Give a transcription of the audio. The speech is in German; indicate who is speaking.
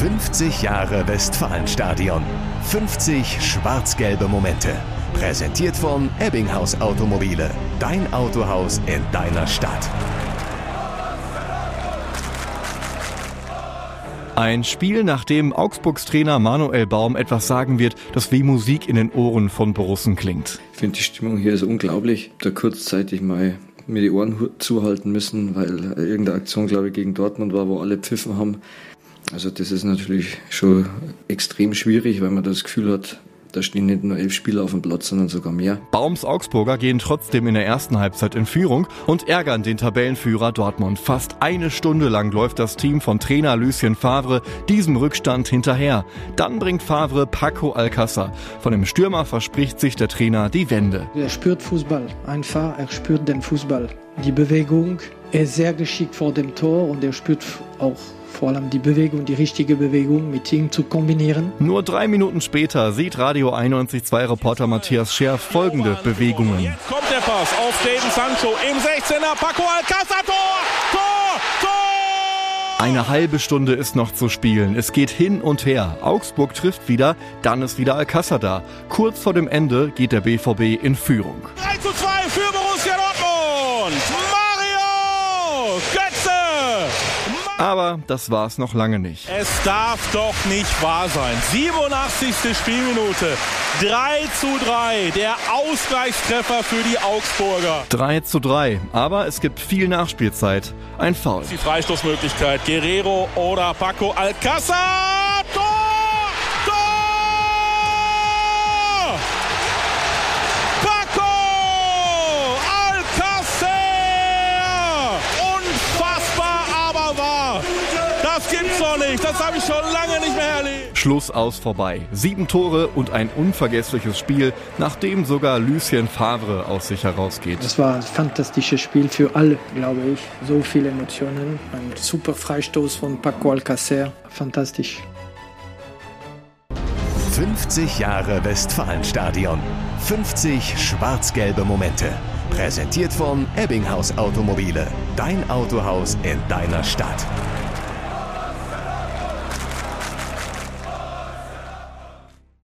Speaker 1: 50 Jahre Westfalenstadion. 50 schwarz-gelbe Momente. Präsentiert von Ebbinghaus Automobile. Dein Autohaus in deiner Stadt.
Speaker 2: Ein Spiel, nach dem Augsburgs Trainer Manuel Baum etwas sagen wird, das wie Musik in den Ohren von Borussen klingt.
Speaker 3: Ich finde die Stimmung hier ist unglaublich. Da kurzzeitig mal mir die Ohren zuhalten müssen, weil irgendeine Aktion, glaube ich, gegen Dortmund war, wo alle pfiffen haben. Also das ist natürlich schon extrem schwierig, weil man das Gefühl hat, da stehen nicht nur elf Spieler auf dem Platz, sondern sogar mehr.
Speaker 2: Baums Augsburger gehen trotzdem in der ersten Halbzeit in Führung und ärgern den Tabellenführer Dortmund. Fast eine Stunde lang läuft das Team von Trainer Lucien Favre diesem Rückstand hinterher. Dann bringt Favre Paco Alcázar. Von dem Stürmer verspricht sich der Trainer die Wende.
Speaker 4: Er spürt Fußball. Einfach, er spürt den Fußball. Die Bewegung, er ist sehr geschickt vor dem Tor und er spürt auch vor allem die Bewegung, die richtige Bewegung mit ihm zu kombinieren.
Speaker 2: Nur drei Minuten später sieht Radio 91.2 Reporter Matthias Scher folgende Bewegungen.
Speaker 5: Jetzt kommt der Pass auf David Sancho im 16er. Paco Alcázar, Tor, Tor, Tor!
Speaker 2: Eine halbe Stunde ist noch zu spielen. Es geht hin und her. Augsburg trifft wieder, dann ist wieder Alcázar da. Kurz vor dem Ende geht der BVB in Führung.
Speaker 5: 3 zu 2 für Borussia Dortmund. Götze.
Speaker 2: Aber das war's noch lange nicht.
Speaker 5: Es darf doch nicht wahr sein. 87. Spielminute. 3 zu 3. Der Ausgleichstreffer für die Augsburger.
Speaker 2: 3 zu 3. Aber es gibt viel Nachspielzeit. Ein Foul.
Speaker 5: Die Freistoßmöglichkeit. Guerrero oder Paco Alcázar. Das gibt's doch nicht. Das habe ich schon lange nicht mehr erlebt.
Speaker 2: Schluss aus vorbei. Sieben Tore und ein unvergessliches Spiel, nachdem sogar Lucien Favre aus sich herausgeht.
Speaker 4: Das war ein fantastisches Spiel für alle, glaube ich. So viele Emotionen. Ein super Freistoß von Paco Alcácer. Fantastisch.
Speaker 1: 50 Jahre Westfalenstadion. 50 schwarz-gelbe Momente. Präsentiert von Ebbinghaus Automobile. Dein Autohaus in deiner Stadt.